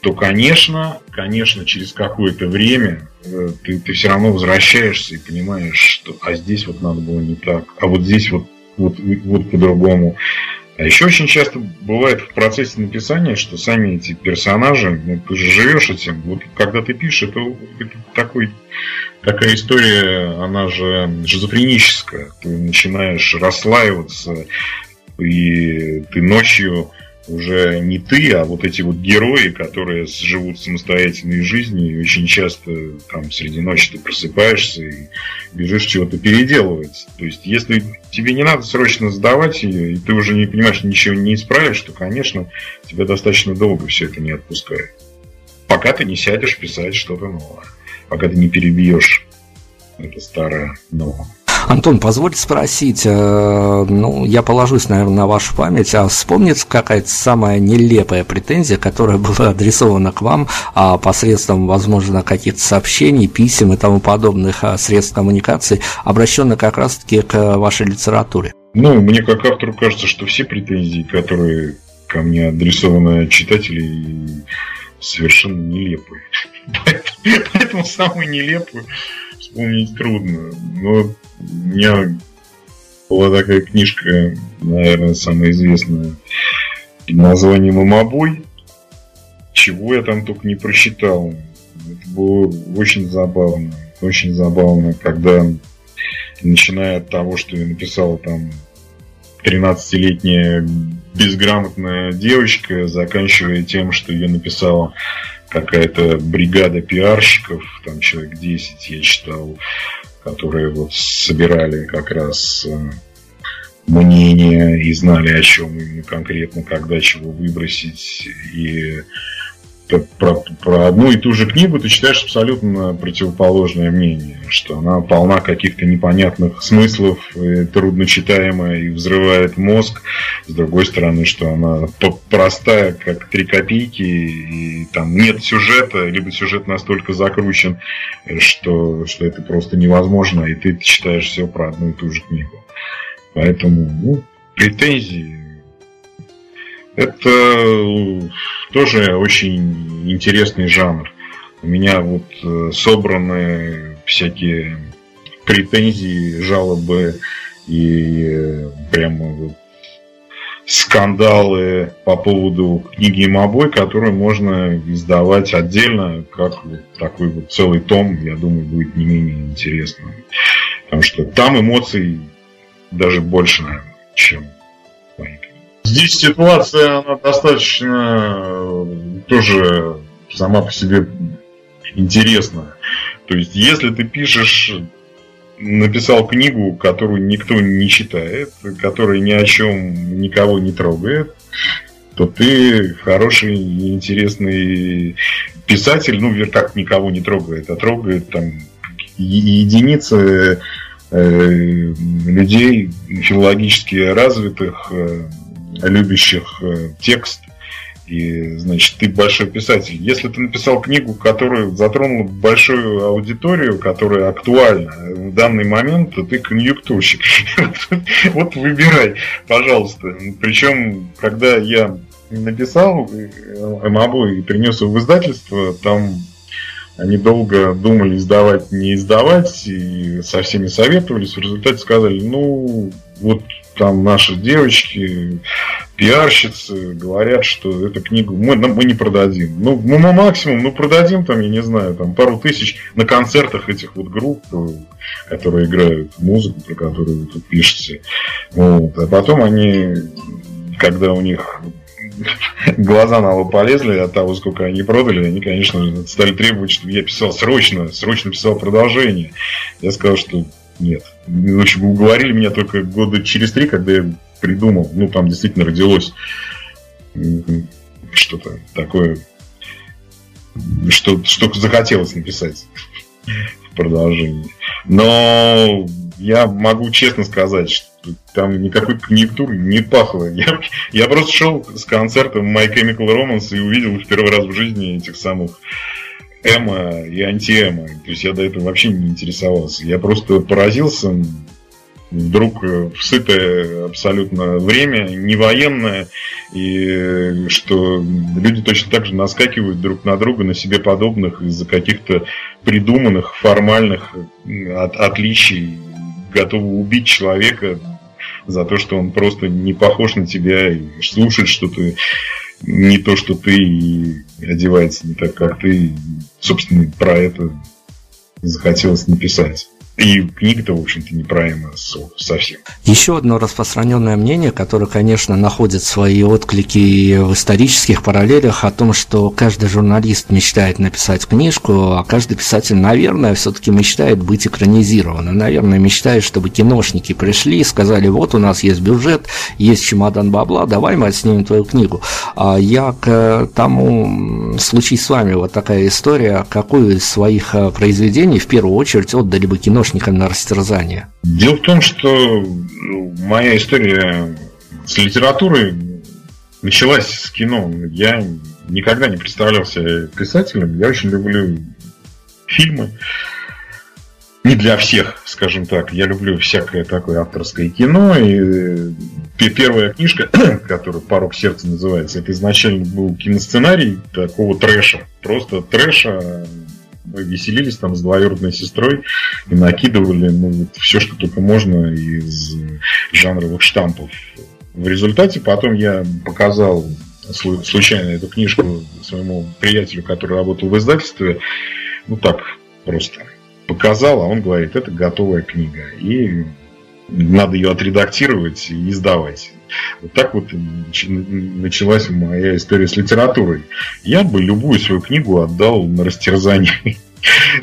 то, конечно, конечно, через какое-то время э, ты, ты все равно возвращаешься и понимаешь, что а здесь вот надо было не так, а вот здесь вот, вот, вот по-другому. А еще очень часто бывает в процессе написания, что сами эти персонажи, ну, ты же живешь этим. Вот когда ты пишешь, это, это такой, такая история, она же шизофреническая. Ты начинаешь расслаиваться, и ты ночью уже не ты, а вот эти вот герои, которые живут самостоятельной жизнью, и очень часто там среди ночи ты просыпаешься и бежишь чего-то переделывать. То есть, если тебе не надо срочно сдавать ее, и ты уже не понимаешь, ничего не исправишь, то, конечно, тебя достаточно долго все это не отпускает. Пока ты не сядешь писать что-то новое. Пока ты не перебьешь это старое новое. Антон, позвольте спросить, э, ну, я положусь, наверное, на вашу память, а вспомнится какая-то самая нелепая претензия, которая была адресована к вам а посредством, возможно, каких-то сообщений, писем и тому подобных а, средств коммуникации, обращенных как раз-таки к вашей литературе? Ну, мне как автору кажется, что все претензии, которые ко мне адресованы читателей, совершенно нелепые. Поэтому самую нелепую вспомнить трудно. Но у меня была такая книжка, наверное, самая известная, под названием «Мамобой». Чего я там только не просчитал. Это было очень забавно. Очень забавно, когда, начиная от того, что я написал там 13-летняя безграмотная девочка, заканчивая тем, что ее написала какая-то бригада пиарщиков, там человек 10 я читал, которые вот собирали как раз э, мнение и знали, о чем именно конкретно, когда чего выбросить. И про, про одну и ту же книгу ты читаешь абсолютно противоположное мнение, что она полна каких-то непонятных смыслов, трудночитаемая и взрывает мозг. С другой стороны, что она простая, как три копейки, и там нет сюжета, либо сюжет настолько закручен, что, что это просто невозможно, и ты читаешь все про одну и ту же книгу. Поэтому, ну, претензии это тоже очень интересный жанр. У меня вот э, собраны всякие претензии, жалобы и э, прямо скандалы по поводу книги Мобой, которые можно издавать отдельно, как вот такой вот целый том, я думаю, будет не менее интересно. Потому что там эмоций даже больше, наверное, чем Здесь ситуация, она достаточно э, тоже сама по себе интересная. То есть, если ты пишешь, написал книгу, которую никто не читает, которая ни о чем никого не трогает, то ты хороший интересный писатель, ну, как никого не трогает, а трогает там единицы э, людей филологически развитых, э, любящих э, текст, и, значит, ты большой писатель. Если ты написал книгу, которая затронула большую аудиторию, которая актуальна в данный момент, то ты конъюнктурщик. Вот выбирай, пожалуйста. Причем, когда я написал МАБУ и принес его в издательство, там они долго думали, издавать, не издавать, и со всеми советовались. В результате сказали, ну, вот там наши девочки, пиарщицы говорят, что эту книгу мы, мы не продадим. Ну, мы максимум, ну, продадим там, я не знаю, там пару тысяч на концертах этих вот групп, которые играют музыку, про которую вы тут пишете. Вот. А потом они, когда у них глаза на лоб полезли от того, сколько они продали, они, конечно, стали требовать, чтобы я писал срочно, срочно писал продолжение. Я сказал, что нет. В общем, уговорили меня только года через три, когда я придумал. Ну, там действительно родилось что-то такое, что, что захотелось написать в продолжении. Но я могу честно сказать, что там никакой конъюнктуры не пахло. Я, я просто шел с концертом My Chemical Romance и увидел в первый раз в жизни этих самых эмо и антиэмо. То есть я до этого вообще не интересовался. Я просто поразился вдруг в сытое абсолютно время, не военное, и что люди точно так же наскакивают друг на друга, на себе подобных из-за каких-то придуманных формальных от, отличий, готовы убить человека за то, что он просто не похож на тебя и слушает что-то не то, что ты, и одевается не так, как ты. Собственно, про это захотелось написать. И книга-то, в общем-то, не про МСО совсем. Еще одно распространенное мнение, которое, конечно, находит свои отклики в исторических параллелях о том, что каждый журналист мечтает написать книжку, а каждый писатель, наверное, все-таки мечтает быть экранизированным. Наверное, мечтает, чтобы киношники пришли и сказали, вот у нас есть бюджет, есть чемодан бабла, давай мы отснимем твою книгу. А я к тому, случись с вами вот такая история, какую из своих э, произведений в первую очередь отдали бы киношникам помощником на растерзание? Дело в том, что ну, моя история с литературой началась с кино. Я никогда не представлял себя писателем. Я очень люблю фильмы. Не для всех, скажем так. Я люблю всякое такое авторское кино. И первая книжка, которая «Порог сердца» называется, это изначально был киносценарий такого трэша. Просто трэша мы веселились там с двоюродной сестрой и накидывали ну, вот, все, что только можно из жанровых штампов. В результате потом я показал случайно эту книжку своему приятелю, который работал в издательстве. Ну так, просто показал, а он говорит, это готовая книга. И надо ее отредактировать и издавать. Вот так вот началась моя история с литературой. Я бы любую свою книгу отдал на растерзание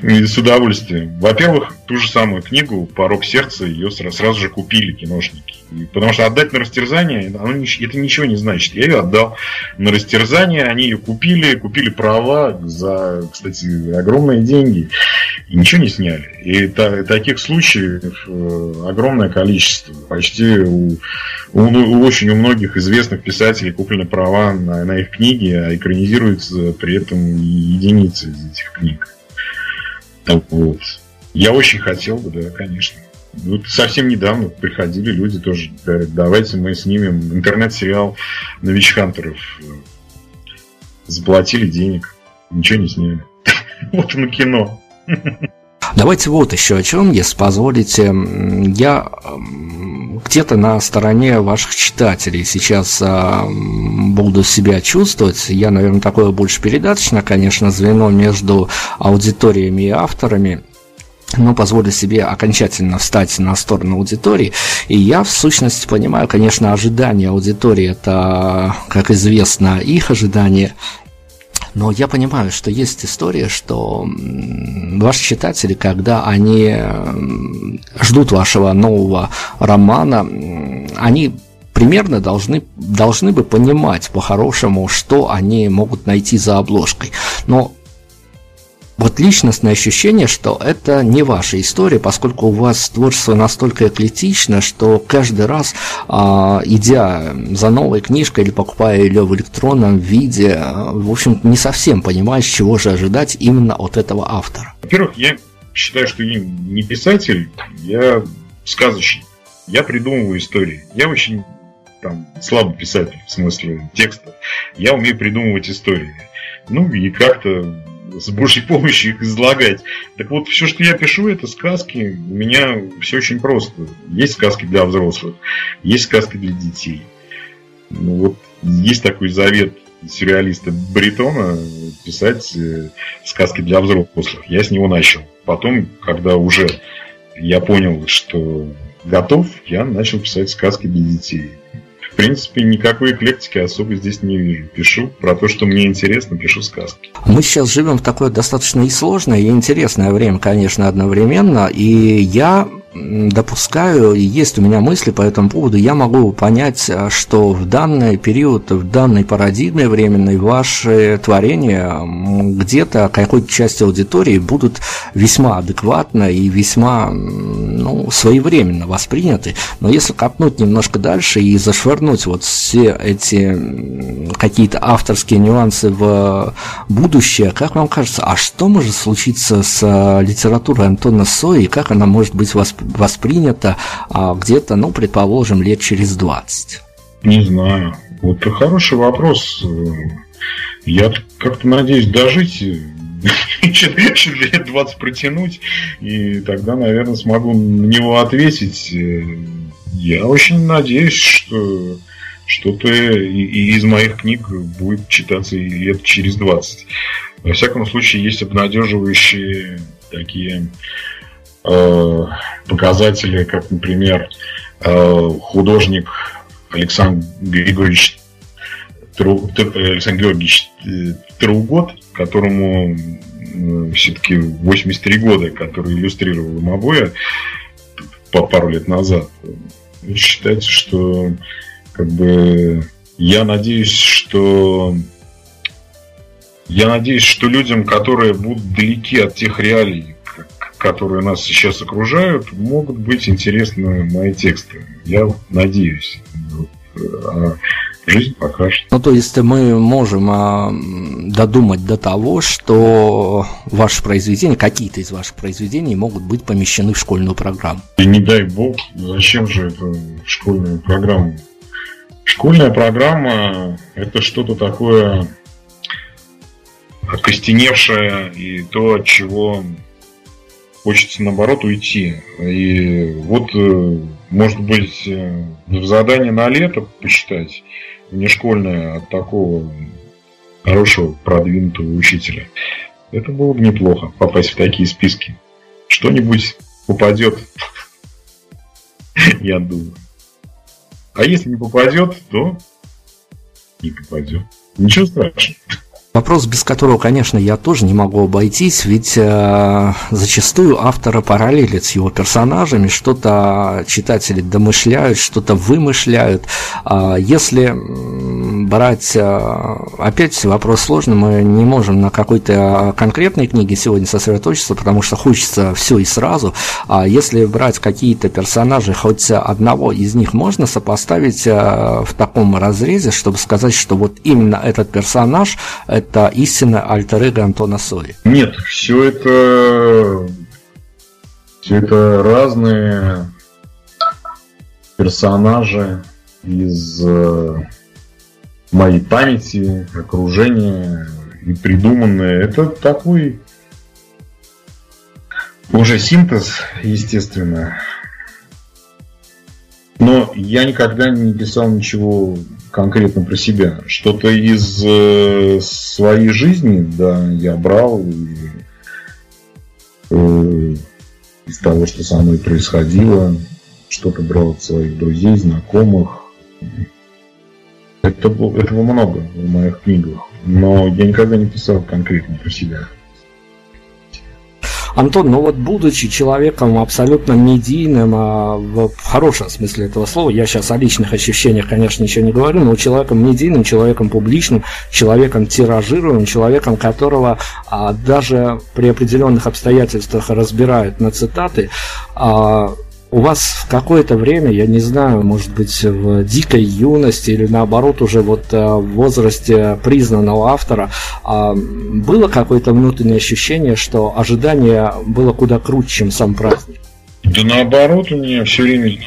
С удовольствием. Во-первых, ту же самую книгу «Порог сердца» ее сразу же купили киношники. Потому что отдать на растерзание, оно, это ничего не значит. Я ее отдал на растерзание, они ее купили, купили права за, кстати, огромные деньги. И ничего не сняли. И та, таких случаев э, огромное количество. Почти у, у, у очень у многих известных писателей куплены права на, на их книги, а экранизируются при этом единицы из этих книг. Вот. Я очень хотел бы, да, конечно. Вот совсем недавно приходили люди тоже, говорят, давайте мы снимем интернет-сериал на Вич-Хантеров. Заплатили денег, ничего не сняли. Вот оно кино. Давайте вот еще о чем, если позволите. Я где-то на стороне ваших читателей сейчас а, буду себя чувствовать. Я, наверное, такое больше передаточно, конечно, звено между аудиториями и авторами но позволю себе окончательно встать на сторону аудитории. И я, в сущности, понимаю, конечно, ожидания аудитории – это, как известно, их ожидания. Но я понимаю, что есть история, что ваши читатели, когда они ждут вашего нового романа, они примерно должны, должны бы понимать по-хорошему, что они могут найти за обложкой. Но вот личностное ощущение, что это не ваша история, поскольку у вас творчество настолько эклетично, что каждый раз, а, идя за новой книжкой или покупая ее в электронном виде, в общем, не совсем понимаешь, чего же ожидать именно от этого автора. Во-первых, я считаю, что я не писатель, я сказочник. Я придумываю истории. Я очень там, слабый писатель, в смысле текста. Я умею придумывать истории. Ну и как-то с Божьей помощью их излагать. Так вот, все, что я пишу, это сказки. У меня все очень просто. Есть сказки для взрослых, есть сказки для детей. Ну вот, есть такой завет сюрреалиста Бритона писать э, сказки для взрослых. Я с него начал. Потом, когда уже я понял, что готов, я начал писать сказки для детей в принципе, никакой эклектики особо здесь не вижу. Пишу про то, что мне интересно, пишу сказки. Мы сейчас живем в такое достаточно и сложное, и интересное время, конечно, одновременно, и я допускаю, и есть у меня мысли по этому поводу, я могу понять, а, что в данный период, в данной парадигме временной ваши творения где-то какой-то части аудитории будут весьма адекватно и весьма ну, своевременно восприняты. Но если копнуть немножко дальше и зашвырнуть вот все эти какие-то авторские нюансы в будущее, как вам кажется, а что может случиться с а, литературой Антона Сои и как она может быть воспринята воспринято а, где-то, ну, предположим, лет через 20? Не знаю. Вот хороший вопрос. Я как-то надеюсь дожить еще лет 20 протянуть, и тогда, наверное, смогу на него ответить. Я очень надеюсь, что что-то из моих книг будет читаться лет через 20. Во всяком случае, есть обнадеживающие такие показатели, как, например, э, художник Александр Григорьевич Александр Георгиевич э, Тругот, которому все-таки 83 года, который иллюстрировал им обои по пару лет назад. Считается, что как бы я надеюсь, что я надеюсь, что людям, которые будут далеки от тех реалий, которые нас сейчас окружают, могут быть интересны мои тексты. Я надеюсь. А жизнь покажет. Ну, то есть мы можем а, додумать до того, что ваши произведения, какие-то из ваших произведений могут быть помещены в школьную программу. И не дай бог, зачем же это в школьную программу? Школьная программа – это что-то такое окостеневшее и то, от чего хочется наоборот уйти. И вот, э, может быть, э, в задание на лето посчитать, внешкольное от такого хорошего продвинутого учителя. Это было бы неплохо, попасть в такие списки. Что-нибудь попадет, я думаю. А если не попадет, то не попадет. Ничего страшного. Вопрос, без которого, конечно, я тоже не могу обойтись, ведь э, зачастую автора параллелит с его персонажами, что-то читатели домышляют, что-то вымышляют. Э, если брать, э, опять вопрос сложный, мы не можем на какой-то конкретной книге сегодня сосредоточиться, потому что хочется все и сразу. А если брать какие-то персонажи, хоть одного из них можно сопоставить э, в таком разрезе, чтобы сказать, что вот именно этот персонаж – это истинно альтер Антона Сои? Нет, все это все это разные персонажи из э, моей памяти, окружения и придуманные. Это такой уже синтез, естественно. Но я никогда не писал ничего конкретно про себя. Что-то из э, своей жизни, да, я брал и, э, из того, что со мной происходило, что-то брал от своих друзей, знакомых. Это, этого много в моих книгах, но я никогда не писал конкретно про себя. Антон, ну вот будучи человеком абсолютно медийным, а в хорошем смысле этого слова, я сейчас о личных ощущениях, конечно, ничего не говорю, но человеком медийным, человеком публичным, человеком тиражируемым, человеком, которого а, даже при определенных обстоятельствах разбирают на цитаты, а, у вас в какое-то время, я не знаю, может быть, в дикой юности или наоборот уже вот э, в возрасте признанного автора, а, было какое-то внутреннее ощущение, что ожидание было куда круче, чем сам праздник? Да наоборот, у меня все время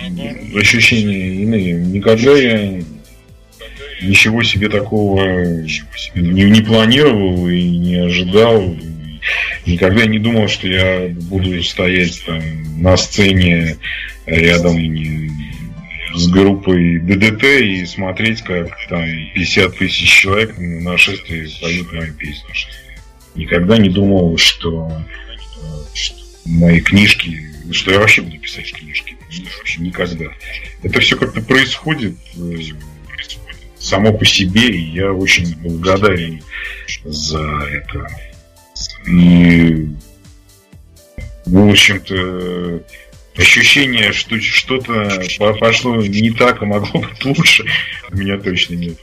ощущения иные. Никогда я ничего себе такого не, не планировал и не ожидал. Никогда не думал, что я буду стоять там на сцене рядом с группой ДДТ и смотреть, как там 50 тысяч человек на нашествии поют мои песни. Никогда не думал, что, что мои книжки, что я вообще буду писать книжки. Никогда. Это все как-то происходит э, само по себе, и я очень благодарен за это. И, в общем-то, ощущение, что что-то пошло не так, а могло быть лучше, у меня точно нет.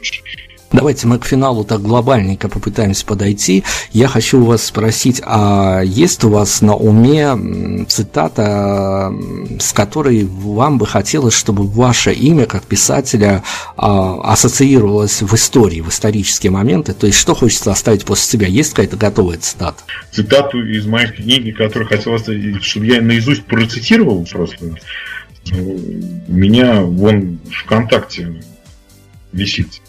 Давайте мы к финалу так глобальненько попытаемся подойти. Я хочу у вас спросить, а есть у вас на уме цитата, с которой вам бы хотелось, чтобы ваше имя как писателя а, ассоциировалось в истории, в исторические моменты? То есть, что хочется оставить после себя? Есть какая-то готовая цитата? Цитату из моей книги, которую хотел оставить, чтобы я наизусть процитировал просто. У меня вон ВКонтакте висит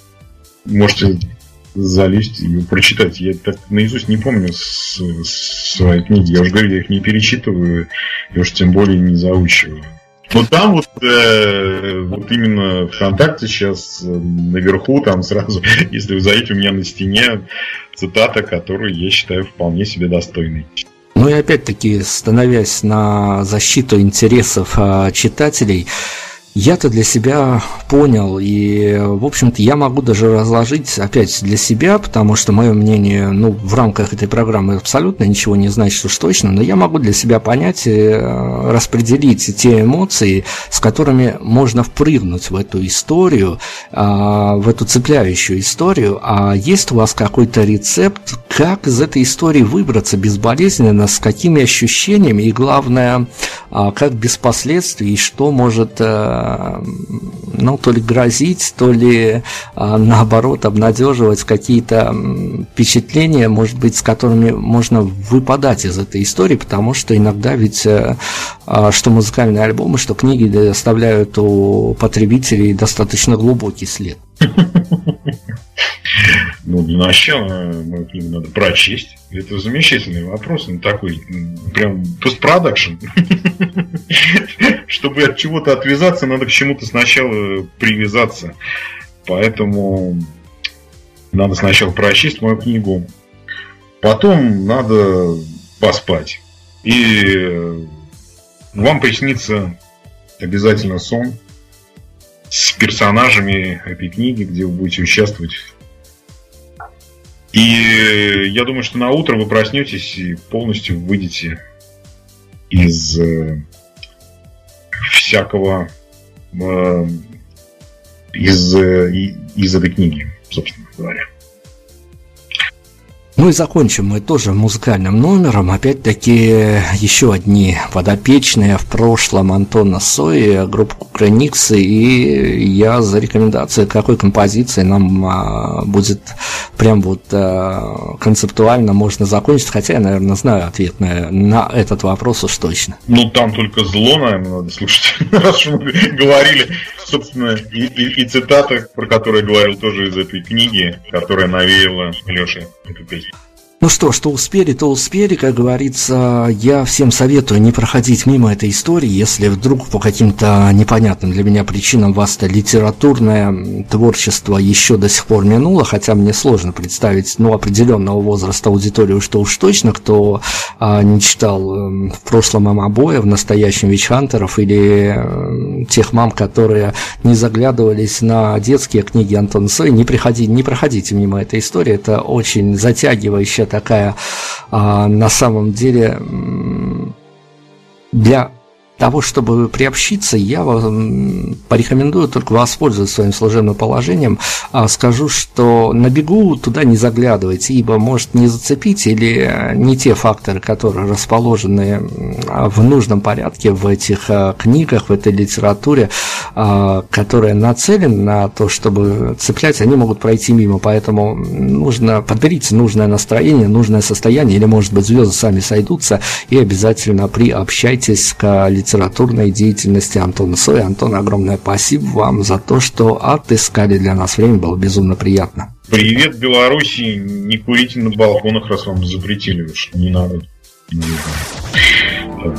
можете залезть и прочитать. Я так наизусть не помню с, с своей книги. Я уже говорю, я их не перечитываю, и уж тем более не заучиваю. Но там вот, э, вот именно ВКонтакте сейчас э, наверху, там сразу, если вы зайдете, у меня на стене цитата, которую я считаю вполне себе достойной. Ну и опять-таки, становясь на защиту интересов э, читателей, я-то для себя понял, и, в общем-то, я могу даже разложить опять для себя, потому что мое мнение, ну, в рамках этой программы абсолютно ничего не значит уж точно, но я могу для себя понять и э, распределить те эмоции, с которыми можно впрыгнуть в эту историю, а, в эту цепляющую историю, а есть у вас какой-то рецепт, как из этой истории выбраться безболезненно, с какими ощущениями, и главное, а, как без последствий, и что может э, ну, то ли грозить, то ли а, наоборот обнадеживать какие-то впечатления, может быть, с которыми можно выпадать из этой истории, потому что иногда ведь э, что музыкальные альбомы, что книги оставляют у потребителей достаточно глубокий след. Ну, для начала мою книгу надо прочесть. Это замечательный вопрос, он такой, прям постпродакшн. Чтобы от чего-то отвязаться, надо к чему-то сначала привязаться. Поэтому надо сначала прочесть мою книгу, потом надо поспать. И вам приснится обязательно сон с персонажами этой книги, где вы будете участвовать И я думаю, что на утро вы проснетесь и полностью выйдете из э, всякого э, из, э, из этой книги, собственно говоря. Ну и закончим мы тоже музыкальным номером. Опять-таки еще одни подопечные в прошлом Антона Сои, группа Кукрыниксы. И я за рекомендацией какой композиции нам а, будет прям вот а, концептуально можно закончить. Хотя я, наверное, знаю ответ на, на этот вопрос уж точно. Ну там только зло, наверное, надо слушать. Раз мы говорили, собственно, и, и, и цитата, про которую я говорил тоже из этой книги, которая навеяла Леше эту песню. Ну что, что успели, то успели, как говорится. Я всем советую не проходить мимо этой истории, если вдруг по каким-то непонятным для меня причинам вас это литературное творчество еще до сих пор минуло, хотя мне сложно представить, ну, определенного возраста аудиторию, что уж точно, кто а, не читал э, в прошлом мамобоя, в настоящем Вичхантеров или э, тех мам, которые не заглядывались на детские книги Антона Сой, не, приходи, не проходите мимо этой истории, это очень затягивающая такая а, на самом деле для того, чтобы приобщиться, я вам порекомендую только воспользоваться своим служебным положением. А скажу, что на бегу туда не заглядывайте, ибо может не зацепить или не те факторы, которые расположены в нужном порядке в этих а, книгах, в этой литературе, а, которая нацелена на то, чтобы цеплять, они могут пройти мимо. Поэтому нужно подберите нужное настроение, нужное состояние, или, может быть, звезды сами сойдутся, и обязательно приобщайтесь к литературе литературной деятельности Антона Соя. Антон, огромное спасибо вам за то, что отыскали для нас время, было безумно приятно. Привет, Беларуси, не курите на балконах, раз вам запретили уж, не надо. Вот.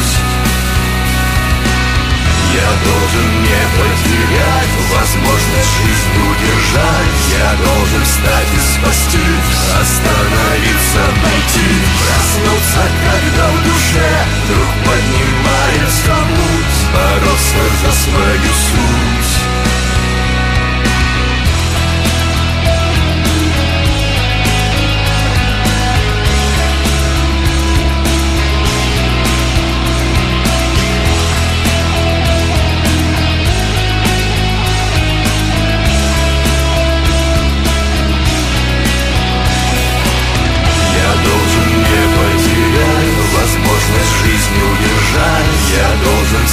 Я должен не потерять возможность жизнь удержать. Я должен встать и спасти, остановиться, найти Проснуться, когда в душе вдруг поднимает хомут Бороться за свою суть.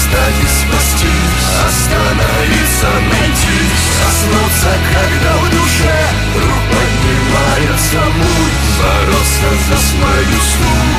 Встать и спасти, остановиться, найти Проснуться, когда в душе вдруг поднимается муть Бороться за свою судьбу